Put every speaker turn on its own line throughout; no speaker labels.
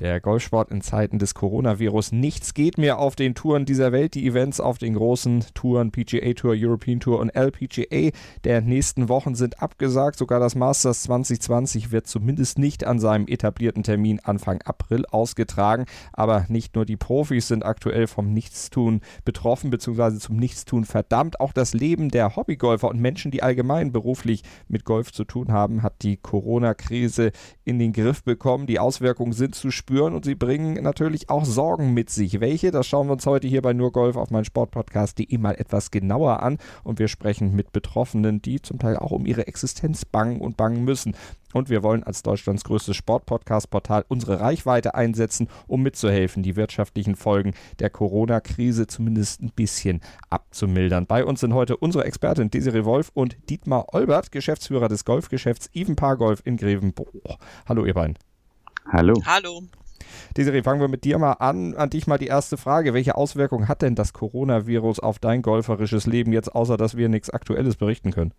der Golfsport in Zeiten des Coronavirus. Nichts geht mehr auf den Touren dieser Welt. Die Events auf den großen Touren PGA Tour, European Tour und LPGA der nächsten Wochen sind abgesagt. Sogar das Masters 2020 wird zumindest nicht an seinem etablierten Termin Anfang April ausgetragen. Aber nicht nur die Profis sind aktuell vom Nichtstun betroffen bzw. zum Nichtstun verdammt. Auch das Leben der Hobbygolfer und Menschen, die allgemein beruflich mit Golf zu tun haben, hat die Corona-Krise in den Griff bekommen. Die Auswirkungen sind zu spüren und sie bringen natürlich auch Sorgen mit sich. Welche? Das schauen wir uns heute hier bei Nur Golf auf meinen Sportpodcast.de mal etwas genauer an und wir sprechen mit Betroffenen, die zum Teil auch um ihre Existenz bangen und bangen müssen. Und wir wollen als Deutschlands größtes Sportpodcast-Portal unsere Reichweite einsetzen, um mitzuhelfen, die wirtschaftlichen Folgen der Corona-Krise zumindest ein bisschen abzumildern. Bei uns sind heute unsere Expertin Desiree Wolf und Dietmar Olbert, Geschäftsführer des Golfgeschäfts Even Paar Golf in Grevenbroich. Hallo ihr beiden.
Hallo.
Hallo.
Desiree, fangen wir mit dir mal an. An dich mal die erste Frage. Welche Auswirkungen hat denn das Coronavirus auf dein golferisches Leben jetzt, außer dass wir nichts Aktuelles berichten können?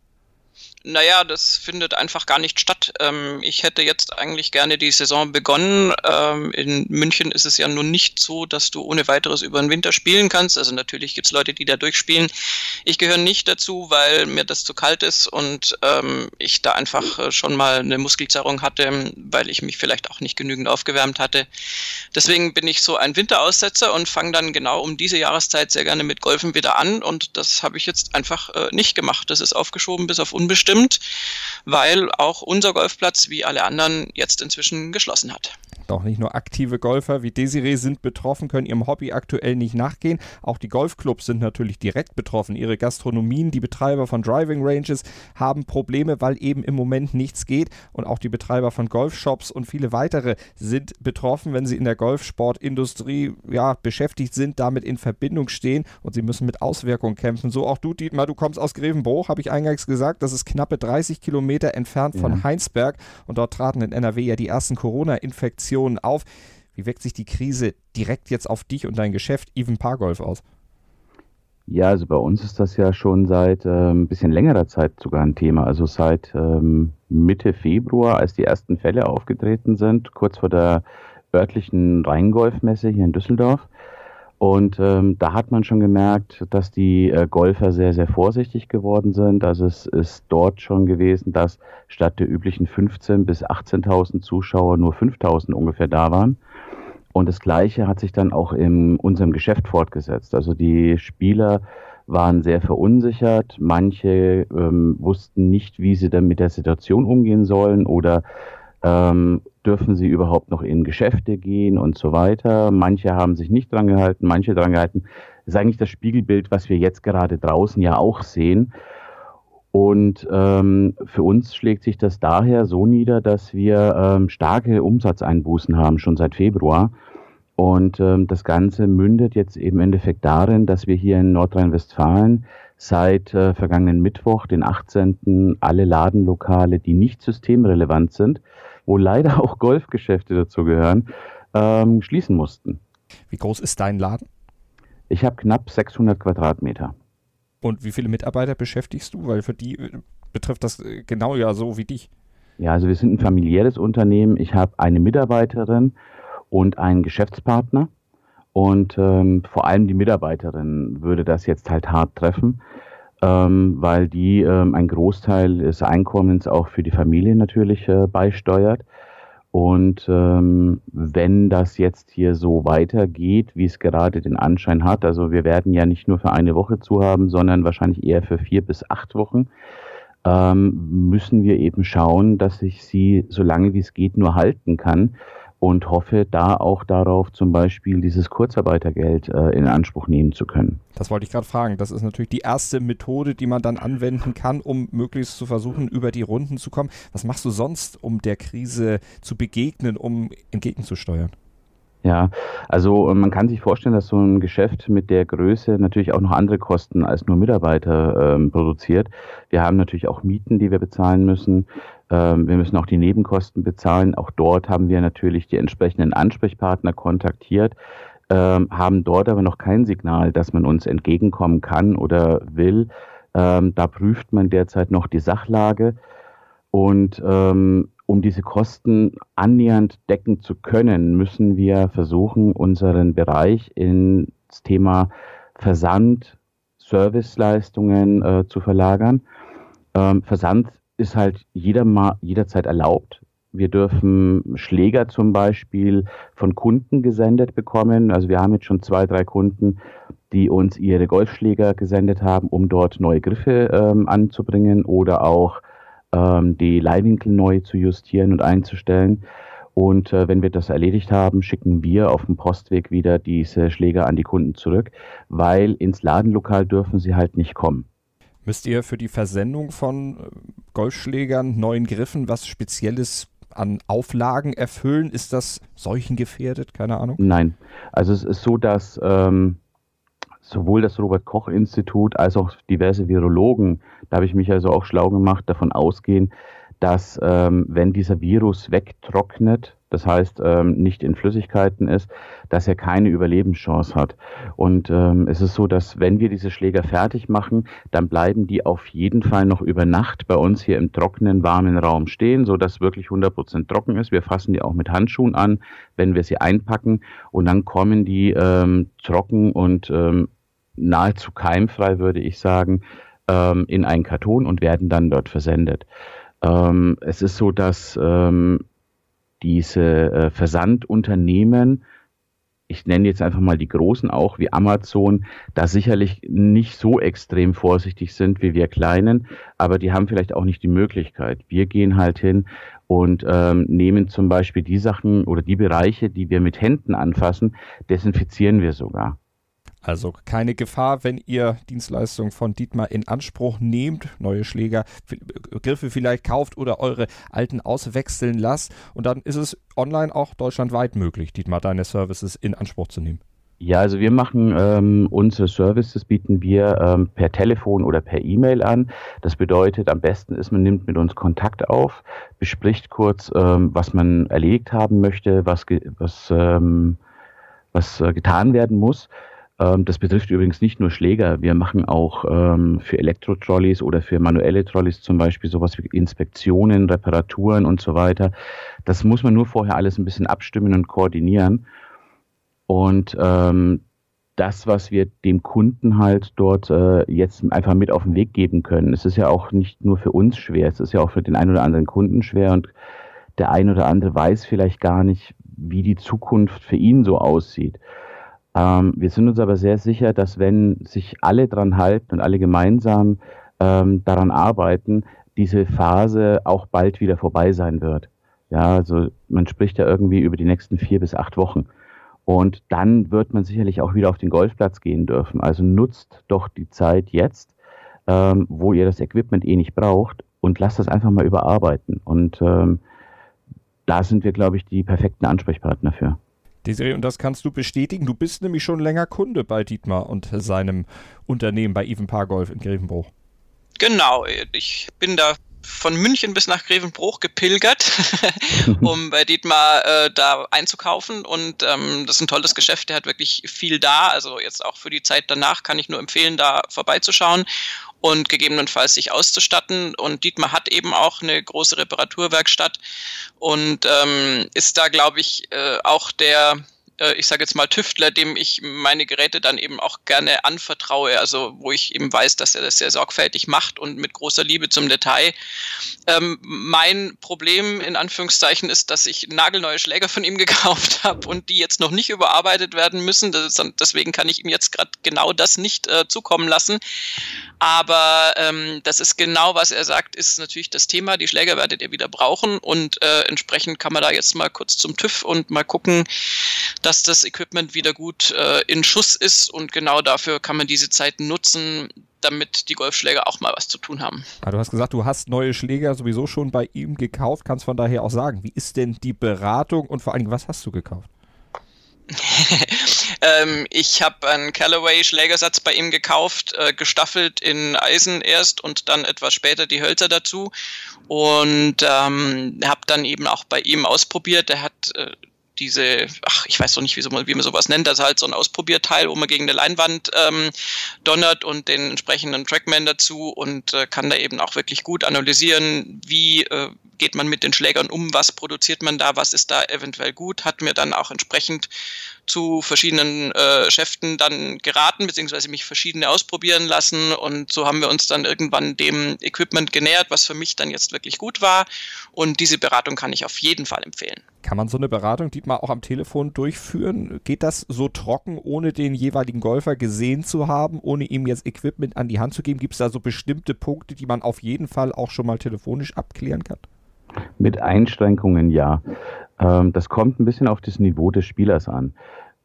Naja, das findet einfach gar nicht statt. Ähm, ich hätte jetzt eigentlich gerne die Saison begonnen. Ähm, in München ist es ja nun nicht so, dass du ohne weiteres über den Winter spielen kannst. Also natürlich gibt es Leute, die da durchspielen. Ich gehöre nicht dazu, weil mir das zu kalt ist und ähm, ich da einfach äh, schon mal eine Muskelzerrung hatte, weil ich mich vielleicht auch nicht genügend aufgewärmt hatte. Deswegen bin ich so ein Winteraussetzer und fange dann genau um diese Jahreszeit sehr gerne mit Golfen wieder an und das habe ich jetzt einfach äh, nicht gemacht. Das ist aufgeschoben bis auf unbestimmt, weil auch unser Golfplatz wie alle anderen jetzt inzwischen geschlossen hat.
Auch nicht nur aktive Golfer wie Desiree sind betroffen, können ihrem Hobby aktuell nicht nachgehen. Auch die Golfclubs sind natürlich direkt betroffen. Ihre Gastronomien, die Betreiber von Driving Ranges haben Probleme, weil eben im Moment nichts geht. Und auch die Betreiber von Golfshops und viele weitere sind betroffen, wenn sie in der Golfsportindustrie ja, beschäftigt sind, damit in Verbindung stehen und sie müssen mit Auswirkungen kämpfen. So auch du, Dietmar, du kommst aus Grevenbruch, habe ich eingangs gesagt. Das ist knappe 30 Kilometer entfernt von ja. Heinsberg und dort traten in NRW ja die ersten Corona-Infektionen Reaktionen auf. Wie wirkt sich die Krise direkt jetzt auf dich und dein Geschäft Even Pargolf aus?
Ja, also bei uns ist das ja schon seit äh, ein bisschen längerer Zeit sogar ein Thema. Also seit ähm, Mitte Februar, als die ersten Fälle aufgetreten sind, kurz vor der örtlichen Rheingolfmesse hier in Düsseldorf, und ähm, da hat man schon gemerkt, dass die äh, Golfer sehr, sehr vorsichtig geworden sind. Also es ist dort schon gewesen, dass statt der üblichen 15.000 bis 18.000 Zuschauer nur 5.000 ungefähr da waren. Und das Gleiche hat sich dann auch in unserem Geschäft fortgesetzt. Also die Spieler waren sehr verunsichert. Manche ähm, wussten nicht, wie sie dann mit der Situation umgehen sollen oder ähm, dürfen sie überhaupt noch in Geschäfte gehen und so weiter. Manche haben sich nicht dran gehalten, manche dran gehalten. Das ist eigentlich das Spiegelbild, was wir jetzt gerade draußen ja auch sehen. Und ähm, für uns schlägt sich das daher so nieder, dass wir ähm, starke Umsatzeinbußen haben, schon seit Februar. Und ähm, das Ganze mündet jetzt im Endeffekt darin, dass wir hier in Nordrhein-Westfalen seit äh, vergangenen Mittwoch, den 18., alle Ladenlokale, die nicht systemrelevant sind, wo leider auch Golfgeschäfte dazu gehören, ähm, schließen mussten.
Wie groß ist dein Laden?
Ich habe knapp 600 Quadratmeter.
Und wie viele Mitarbeiter beschäftigst du? Weil für die äh, betrifft das äh, genau ja so wie dich.
Ja, also wir sind ein familiäres Unternehmen. Ich habe eine Mitarbeiterin und einen Geschäftspartner. Und ähm, vor allem die Mitarbeiterin würde das jetzt halt hart treffen ähm, weil die ähm, einen Großteil des Einkommens auch für die Familie natürlich äh, beisteuert. Und ähm, wenn das jetzt hier so weitergeht, wie es gerade den Anschein hat, also wir werden ja nicht nur für eine Woche zu haben, sondern wahrscheinlich eher für vier bis acht Wochen, ähm, müssen wir eben schauen, dass ich sie so lange wie es geht nur halten kann und hoffe da auch darauf, zum Beispiel dieses Kurzarbeitergeld äh, in Anspruch nehmen zu können.
Das wollte ich gerade fragen. Das ist natürlich die erste Methode, die man dann anwenden kann, um möglichst zu versuchen, über die Runden zu kommen. Was machst du sonst, um der Krise zu begegnen, um entgegenzusteuern?
Ja, also äh, man kann sich vorstellen, dass so ein Geschäft mit der Größe natürlich auch noch andere Kosten als nur Mitarbeiter ähm, produziert. Wir haben natürlich auch Mieten, die wir bezahlen müssen. Ähm, wir müssen auch die Nebenkosten bezahlen. Auch dort haben wir natürlich die entsprechenden Ansprechpartner kontaktiert, ähm, haben dort aber noch kein Signal, dass man uns entgegenkommen kann oder will. Ähm, da prüft man derzeit noch die Sachlage. Und ähm, um diese Kosten annähernd decken zu können, müssen wir versuchen, unseren Bereich ins Thema Versand, Serviceleistungen äh, zu verlagern. Ähm, Versand ist halt jeder mal, jederzeit erlaubt. Wir dürfen Schläger zum Beispiel von Kunden gesendet bekommen. Also wir haben jetzt schon zwei, drei Kunden, die uns ihre Golfschläger gesendet haben, um dort neue Griffe ähm, anzubringen oder auch ähm, die Leihwinkel neu zu justieren und einzustellen. Und äh, wenn wir das erledigt haben, schicken wir auf dem Postweg wieder diese Schläger an die Kunden zurück, weil ins Ladenlokal dürfen sie halt nicht kommen.
Müsst ihr für die Versendung von äh, Golfschlägern, neuen Griffen was Spezielles an Auflagen erfüllen? Ist das seuchengefährdet? Keine Ahnung.
Nein. Also es ist so, dass ähm, sowohl das Robert Koch Institut als auch diverse Virologen, da habe ich mich also auch schlau gemacht, davon ausgehen, dass ähm, wenn dieser Virus wegtrocknet, das heißt ähm, nicht in Flüssigkeiten ist, dass er keine Überlebenschance hat. Und ähm, es ist so, dass wenn wir diese Schläger fertig machen, dann bleiben die auf jeden Fall noch über Nacht bei uns hier im trockenen, warmen Raum stehen, so dass wirklich 100% trocken ist. Wir fassen die auch mit Handschuhen an, wenn wir sie einpacken und dann kommen die ähm, trocken und ähm, nahezu keimfrei, würde ich sagen, ähm, in einen Karton und werden dann dort versendet. Ähm, es ist so, dass ähm, diese äh, Versandunternehmen, ich nenne jetzt einfach mal die großen auch wie Amazon, da sicherlich nicht so extrem vorsichtig sind wie wir kleinen, aber die haben vielleicht auch nicht die Möglichkeit. Wir gehen halt hin und ähm, nehmen zum Beispiel die Sachen oder die Bereiche, die wir mit Händen anfassen, desinfizieren wir sogar.
Also keine Gefahr, wenn ihr Dienstleistungen von Dietmar in Anspruch nehmt, neue Schläger, Griffe vielleicht kauft oder eure alten auswechseln lasst. Und dann ist es online auch deutschlandweit möglich, Dietmar, deine Services in Anspruch zu nehmen.
Ja, also wir machen ähm, unsere Services, bieten wir ähm, per Telefon oder per E-Mail an. Das bedeutet, am besten ist, man nimmt mit uns Kontakt auf, bespricht kurz, ähm, was man erledigt haben möchte, was, was, ähm, was äh, getan werden muss. Ähm, das betrifft übrigens nicht nur Schläger. Wir machen auch ähm, für Elektro-Trolleys oder für manuelle Trolleys zum Beispiel sowas wie Inspektionen, Reparaturen und so weiter. Das muss man nur vorher alles ein bisschen abstimmen und koordinieren. Und ähm, das, was wir dem Kunden halt dort äh, jetzt einfach mit auf den Weg geben können. Es ist ja auch nicht nur für uns schwer, es ist ja auch für den einen oder anderen Kunden schwer und der ein oder andere weiß vielleicht gar nicht, wie die Zukunft für ihn so aussieht. Ähm, wir sind uns aber sehr sicher, dass wenn sich alle dran halten und alle gemeinsam ähm, daran arbeiten, diese Phase auch bald wieder vorbei sein wird. Ja, also man spricht ja irgendwie über die nächsten vier bis acht Wochen. Und dann wird man sicherlich auch wieder auf den Golfplatz gehen dürfen. Also nutzt doch die Zeit jetzt, ähm, wo ihr das Equipment eh nicht braucht und lasst das einfach mal überarbeiten. Und ähm, da sind wir, glaube ich, die perfekten Ansprechpartner für.
Desiree, und das kannst du bestätigen. Du bist nämlich schon länger Kunde bei Dietmar und seinem Unternehmen bei Even Paar Golf in Grevenbruch.
Genau, ich bin da von München bis nach Grevenbruch gepilgert, um bei Dietmar äh, da einzukaufen. Und ähm, das ist ein tolles Geschäft, der hat wirklich viel da. Also jetzt auch für die Zeit danach kann ich nur empfehlen, da vorbeizuschauen und gegebenenfalls sich auszustatten. Und Dietmar hat eben auch eine große Reparaturwerkstatt und ähm, ist da, glaube ich, äh, auch der ich sage jetzt mal Tüftler, dem ich meine Geräte dann eben auch gerne anvertraue, also wo ich eben weiß, dass er das sehr sorgfältig macht und mit großer Liebe zum Detail. Ähm, mein Problem in Anführungszeichen ist, dass ich nagelneue Schläger von ihm gekauft habe und die jetzt noch nicht überarbeitet werden müssen. Dann, deswegen kann ich ihm jetzt gerade genau das nicht äh, zukommen lassen. Aber ähm, das ist genau, was er sagt, ist natürlich das Thema. Die Schläger werdet ihr wieder brauchen und äh, entsprechend kann man da jetzt mal kurz zum TÜV und mal gucken, dass das Equipment wieder gut äh, in Schuss ist und genau dafür kann man diese Zeit nutzen, damit die Golfschläger auch mal was zu tun haben.
Ja, du hast gesagt, du hast neue Schläger sowieso schon bei ihm gekauft, kannst von daher auch sagen, wie ist denn die Beratung und vor allen Dingen, was hast du gekauft?
ähm, ich habe einen Callaway Schlägersatz bei ihm gekauft, äh, gestaffelt in Eisen erst und dann etwas später die Hölzer dazu und ähm, habe dann eben auch bei ihm ausprobiert. Er hat äh, diese, ach, ich weiß doch nicht, wie, so, wie man sowas nennt, das ist halt so ein Ausprobierteil, wo man gegen eine Leinwand ähm, donnert und den entsprechenden Trackman dazu und äh, kann da eben auch wirklich gut analysieren, wie äh, geht man mit den Schlägern um, was produziert man da, was ist da eventuell gut, hat mir dann auch entsprechend zu verschiedenen äh, Schäften dann geraten, beziehungsweise mich verschiedene ausprobieren lassen und so haben wir uns dann irgendwann dem Equipment genähert, was für mich dann jetzt wirklich gut war und diese Beratung kann ich auf jeden Fall empfehlen.
Kann man so eine Beratung, Dietmar, auch am Telefon durchführen? Geht das so trocken, ohne den jeweiligen Golfer gesehen zu haben, ohne ihm jetzt Equipment an die Hand zu geben? Gibt es da so bestimmte Punkte, die man auf jeden Fall auch schon mal telefonisch abklären kann?
Mit Einschränkungen ja. Ähm, das kommt ein bisschen auf das Niveau des Spielers an.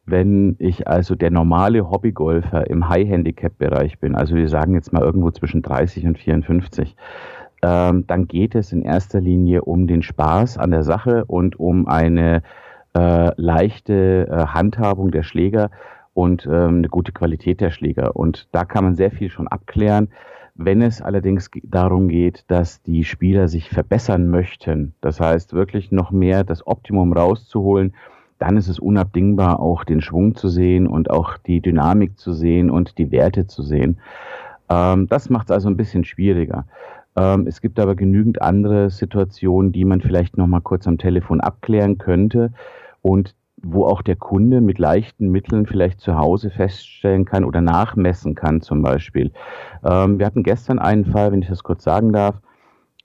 Wenn ich also der normale Hobbygolfer im High-Handicap-Bereich bin, also wir sagen jetzt mal irgendwo zwischen 30 und 54, ähm, dann geht es in erster Linie um den Spaß an der Sache und um eine äh, leichte äh, Handhabung der Schläger und ähm, eine gute Qualität der Schläger. Und da kann man sehr viel schon abklären. Wenn es allerdings darum geht, dass die Spieler sich verbessern möchten, das heißt wirklich noch mehr das Optimum rauszuholen, dann ist es unabdingbar, auch den Schwung zu sehen und auch die Dynamik zu sehen und die Werte zu sehen. Ähm, das macht es also ein bisschen schwieriger. Ähm, es gibt aber genügend andere Situationen, die man vielleicht noch mal kurz am Telefon abklären könnte und wo auch der Kunde mit leichten Mitteln vielleicht zu Hause feststellen kann oder nachmessen kann zum Beispiel. Ähm, wir hatten gestern einen Fall, wenn ich das kurz sagen darf,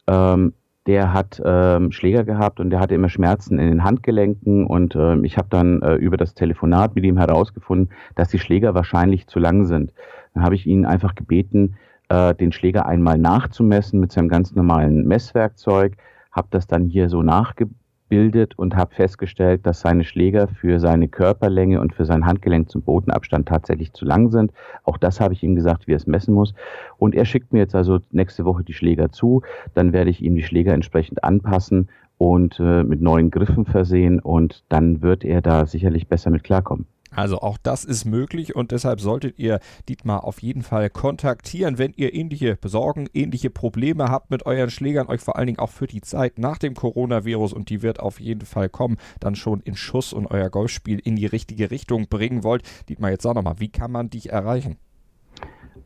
ähm, der hat ähm, Schläger gehabt und der hatte immer Schmerzen in den Handgelenken und ähm, ich habe dann äh, über das Telefonat mit ihm herausgefunden, dass die Schläger wahrscheinlich zu lang sind. Dann habe ich ihn einfach gebeten, äh, den Schläger einmal nachzumessen mit seinem ganz normalen Messwerkzeug, habe das dann hier so nachgebildet bildet und habe festgestellt, dass seine Schläger für seine Körperlänge und für sein Handgelenk zum Bodenabstand tatsächlich zu lang sind. Auch das habe ich ihm gesagt, wie er es messen muss. Und er schickt mir jetzt also nächste Woche die Schläger zu. Dann werde ich ihm die Schläger entsprechend anpassen und äh, mit neuen Griffen versehen und dann wird er da sicherlich besser mit klarkommen.
Also auch das ist möglich und deshalb solltet ihr Dietmar auf jeden Fall kontaktieren, wenn ihr ähnliche Besorgen, ähnliche Probleme habt mit euren Schlägern, euch vor allen Dingen auch für die Zeit nach dem Coronavirus und die wird auf jeden Fall kommen, dann schon in Schuss und euer Golfspiel in die richtige Richtung bringen wollt. Dietmar, jetzt sag nochmal, wie kann man dich erreichen?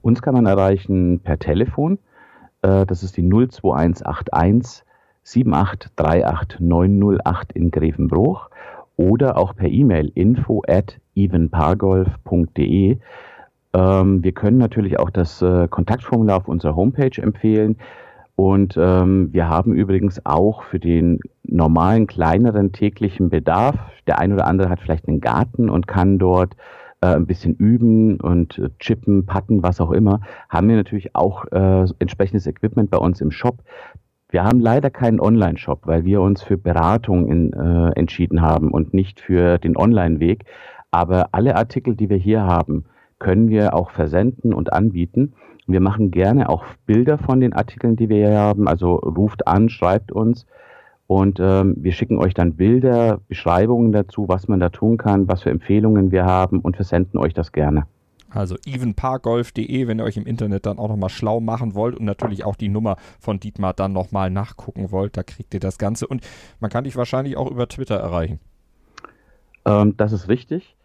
Uns kann man erreichen per Telefon. Äh, das ist die 02181 7838908 in Grevenbruch oder auch per E-Mail info at evenpargolf.de. Ähm, wir können natürlich auch das äh, Kontaktformular auf unserer Homepage empfehlen. Und ähm, wir haben übrigens auch für den normalen, kleineren täglichen Bedarf, der ein oder andere hat vielleicht einen Garten und kann dort äh, ein bisschen üben und äh, chippen, patten, was auch immer, haben wir natürlich auch äh, entsprechendes Equipment bei uns im Shop. Wir haben leider keinen Online-Shop, weil wir uns für Beratung in, äh, entschieden haben und nicht für den Online-Weg. Aber alle Artikel, die wir hier haben, können wir auch versenden und anbieten. Wir machen gerne auch Bilder von den Artikeln, die wir hier haben. Also ruft an, schreibt uns und ähm, wir schicken euch dann Bilder, Beschreibungen dazu, was man da tun kann, was für Empfehlungen wir haben und versenden euch das gerne.
Also evenparkgolf.de, wenn ihr euch im Internet dann auch nochmal schlau machen wollt und natürlich auch die Nummer von Dietmar dann nochmal nachgucken wollt, da kriegt ihr das Ganze. Und man kann dich wahrscheinlich auch über Twitter erreichen.
Ähm, das ist richtig.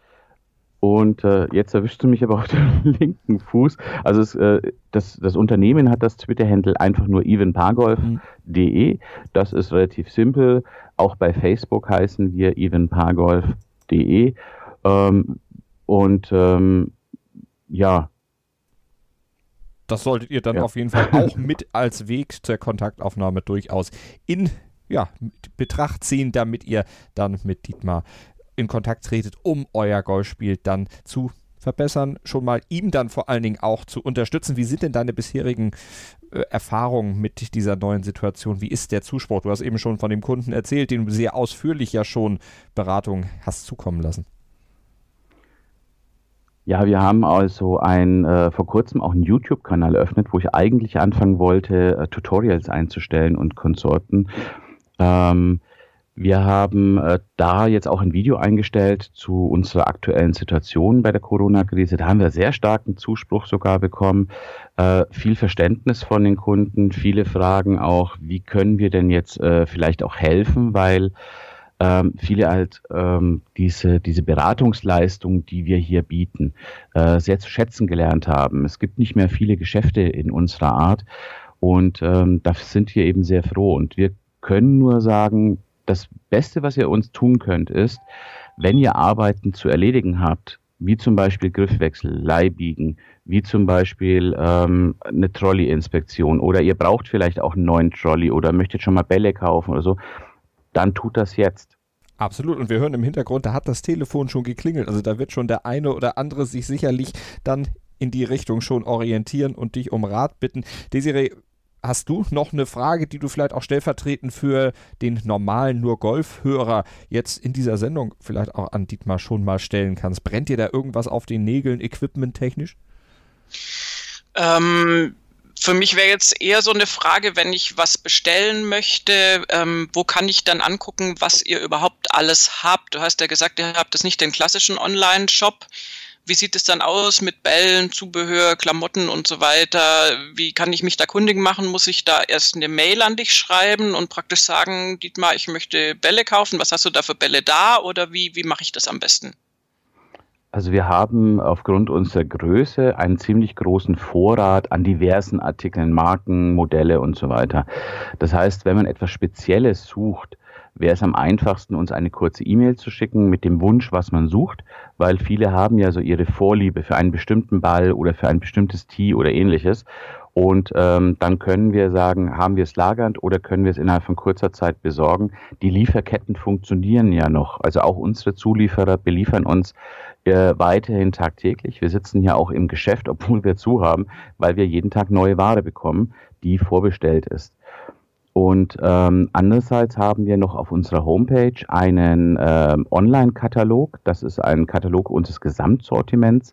Und äh, jetzt erwischst du mich aber auf dem linken Fuß. Also es, äh, das, das, Unternehmen hat das Twitter-Handle einfach nur evenpargolf.de. Das ist relativ simpel. Auch bei Facebook heißen wir evenpargolf.de. Ähm, und ähm, ja.
Das solltet ihr dann ja. auf jeden Fall auch mit als Weg zur Kontaktaufnahme durchaus in ja, Betracht ziehen, damit ihr dann mit Dietmar in Kontakt tretet, um euer Golfspiel dann zu verbessern, schon mal ihm dann vor allen Dingen auch zu unterstützen. Wie sind denn deine bisherigen äh, Erfahrungen mit dieser neuen Situation? Wie ist der Zuspruch? Du hast eben schon von dem Kunden erzählt, den du sehr ausführlich ja schon Beratung hast zukommen lassen.
Ja, wir haben also ein, äh, vor kurzem auch einen YouTube-Kanal eröffnet, wo ich eigentlich anfangen wollte, äh, Tutorials einzustellen und Konsorten. Ähm, wir haben äh, da jetzt auch ein Video eingestellt zu unserer aktuellen Situation bei der Corona-Krise. Da haben wir sehr starken Zuspruch sogar bekommen, äh, viel Verständnis von den Kunden, viele Fragen auch, wie können wir denn jetzt äh, vielleicht auch helfen, weil ähm, viele halt ähm, diese, diese Beratungsleistung, die wir hier bieten, äh, sehr zu schätzen gelernt haben. Es gibt nicht mehr viele Geschäfte in unserer Art und ähm, da sind wir eben sehr froh. Und wir können nur sagen, das Beste, was ihr uns tun könnt, ist, wenn ihr Arbeiten zu erledigen habt, wie zum Beispiel Griffwechsel, Leihbiegen, wie zum Beispiel ähm, eine Trolley-Inspektion oder ihr braucht vielleicht auch einen neuen Trolley oder möchtet schon mal Bälle kaufen oder so, dann tut das jetzt.
Absolut. Und wir hören im Hintergrund, da hat das Telefon schon geklingelt. Also da wird schon der eine oder andere sich sicherlich dann in die Richtung schon orientieren und dich um Rat bitten. Desiree, hast du noch eine Frage, die du vielleicht auch stellvertretend für den normalen nur Golf-Hörer jetzt in dieser Sendung vielleicht auch an Dietmar schon mal stellen kannst? Brennt dir da irgendwas auf den Nägeln, equipment-technisch?
Ähm, für mich wäre jetzt eher so eine Frage, wenn ich was bestellen möchte, ähm, wo kann ich dann angucken, was ihr überhaupt alles habt? Du hast ja gesagt, ihr habt das nicht den klassischen Online-Shop. Wie sieht es dann aus mit Bällen, Zubehör, Klamotten und so weiter? Wie kann ich mich da kundig machen? Muss ich da erst eine Mail an dich schreiben und praktisch sagen, Dietmar, ich möchte Bälle kaufen. Was hast du da für Bälle da? Oder wie, wie mache ich das am besten?
Also wir haben aufgrund unserer Größe einen ziemlich großen Vorrat an diversen Artikeln, Marken, Modelle und so weiter. Das heißt, wenn man etwas Spezielles sucht, wäre es am einfachsten, uns eine kurze E-Mail zu schicken mit dem Wunsch, was man sucht, weil viele haben ja so ihre Vorliebe für einen bestimmten Ball oder für ein bestimmtes Tee oder ähnliches. Und ähm, dann können wir sagen, haben wir es lagernd oder können wir es innerhalb von kurzer Zeit besorgen. Die Lieferketten funktionieren ja noch. Also auch unsere Zulieferer beliefern uns äh, weiterhin tagtäglich. Wir sitzen hier auch im Geschäft, obwohl wir zu haben, weil wir jeden Tag neue Ware bekommen, die vorbestellt ist. Und ähm, andererseits haben wir noch auf unserer Homepage einen äh, Online-Katalog. Das ist ein Katalog unseres Gesamtsortiments.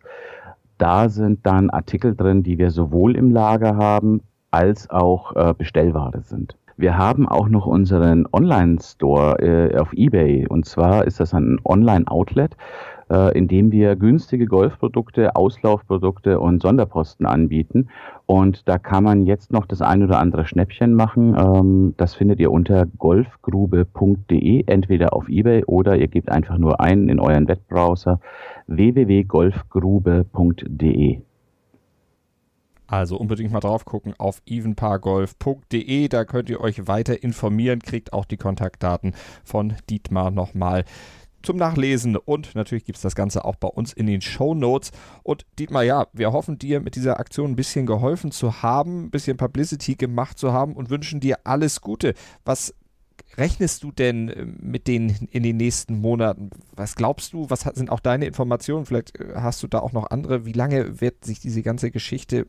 Da sind dann Artikel drin, die wir sowohl im Lager haben, als auch äh, Bestellware sind. Wir haben auch noch unseren Online-Store äh, auf eBay. Und zwar ist das ein Online-Outlet indem wir günstige Golfprodukte, Auslaufprodukte und Sonderposten anbieten. Und da kann man jetzt noch das ein oder andere Schnäppchen machen. Ähm, das findet ihr unter golfgrube.de, entweder auf eBay oder ihr gebt einfach nur ein in euren Webbrowser www.golfgrube.de.
Also unbedingt mal drauf gucken auf evenpargolf.de. Da könnt ihr euch weiter informieren, kriegt auch die Kontaktdaten von Dietmar nochmal zum Nachlesen und natürlich gibt es das Ganze auch bei uns in den Show Notes. Und Dietmar, ja, wir hoffen dir mit dieser Aktion ein bisschen geholfen zu haben, ein bisschen Publicity gemacht zu haben und wünschen dir alles Gute. Was rechnest du denn äh, mit denen in den nächsten Monaten? Was glaubst du? Was sind auch deine Informationen? Vielleicht äh, hast du da auch noch andere. Wie lange wird sich diese ganze Geschichte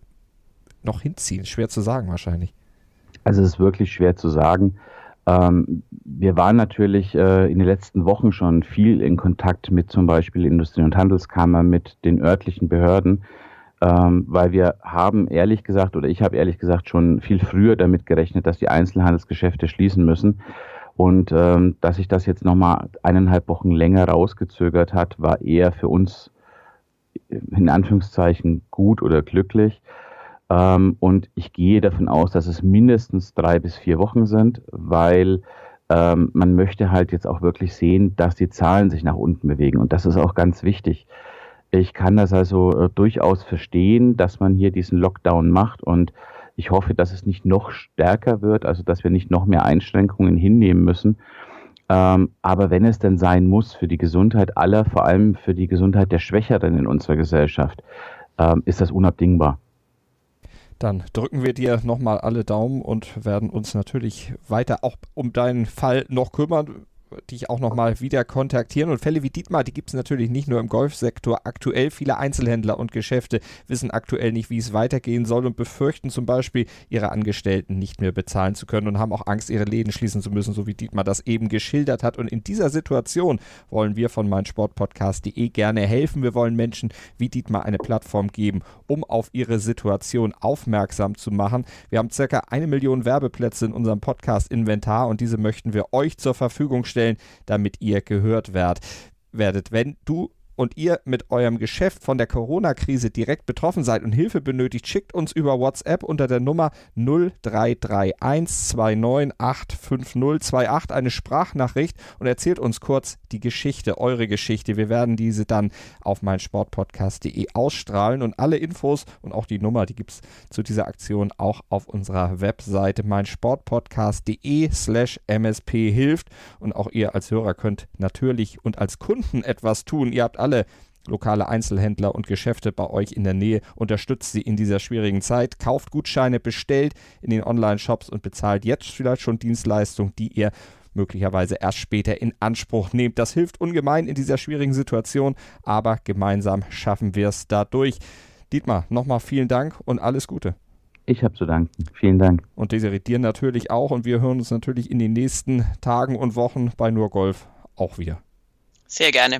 noch hinziehen? Schwer zu sagen wahrscheinlich.
Also es ist wirklich schwer zu sagen. Ähm, wir waren natürlich äh, in den letzten Wochen schon viel in Kontakt mit zum Beispiel Industrie- und Handelskammer, mit den örtlichen Behörden, ähm, weil wir haben ehrlich gesagt, oder ich habe ehrlich gesagt schon viel früher damit gerechnet, dass die Einzelhandelsgeschäfte schließen müssen. Und ähm, dass sich das jetzt nochmal eineinhalb Wochen länger rausgezögert hat, war eher für uns in Anführungszeichen gut oder glücklich. Ähm, und ich gehe davon aus, dass es mindestens drei bis vier Wochen sind, weil ähm, man möchte halt jetzt auch wirklich sehen, dass die Zahlen sich nach unten bewegen. Und das ist auch ganz wichtig. Ich kann das also äh, durchaus verstehen, dass man hier diesen Lockdown macht und ich hoffe, dass es nicht noch stärker wird, also dass wir nicht noch mehr Einschränkungen hinnehmen müssen. Ähm, aber wenn es denn sein muss für die Gesundheit aller, vor allem für die Gesundheit der Schwächeren in unserer Gesellschaft, ähm, ist das unabdingbar.
Dann drücken wir dir nochmal alle Daumen und werden uns natürlich weiter auch um deinen Fall noch kümmern dich auch nochmal wieder kontaktieren. Und Fälle wie Dietmar, die gibt es natürlich nicht nur im Golfsektor. Aktuell viele Einzelhändler und Geschäfte wissen aktuell nicht, wie es weitergehen soll und befürchten zum Beispiel, ihre Angestellten nicht mehr bezahlen zu können und haben auch Angst, ihre Läden schließen zu müssen, so wie Dietmar das eben geschildert hat. Und in dieser Situation wollen wir von meinsportpodcast.de gerne helfen. Wir wollen Menschen wie Dietmar eine Plattform geben, um auf ihre Situation aufmerksam zu machen. Wir haben circa eine Million Werbeplätze in unserem Podcast-Inventar und diese möchten wir euch zur Verfügung stellen stellen, damit ihr gehört werdet. Wenn du und ihr mit eurem Geschäft von der Corona-Krise direkt betroffen seid und Hilfe benötigt, schickt uns über WhatsApp unter der Nummer 033129855028 eine Sprachnachricht und erzählt uns kurz die Geschichte, eure Geschichte. Wir werden diese dann auf meinsportpodcast.de ausstrahlen und alle Infos und auch die Nummer, die gibt es zu dieser Aktion auch auf unserer Webseite meinsportpodcast.de slash msp hilft und auch ihr als Hörer könnt natürlich und als Kunden etwas tun. Ihr habt alle lokale Einzelhändler und Geschäfte bei euch in der Nähe. Unterstützt sie in dieser schwierigen Zeit. Kauft Gutscheine, bestellt in den Online-Shops und bezahlt jetzt vielleicht schon Dienstleistungen, die ihr möglicherweise erst später in Anspruch nehmt. Das hilft ungemein in dieser schwierigen Situation, aber gemeinsam schaffen wir es dadurch. Dietmar, nochmal vielen Dank und alles Gute.
Ich habe zu danken. Vielen Dank.
Und Desiree dir natürlich auch. Und wir hören uns natürlich in den nächsten Tagen und Wochen bei Nur Golf auch wieder.
Sehr gerne.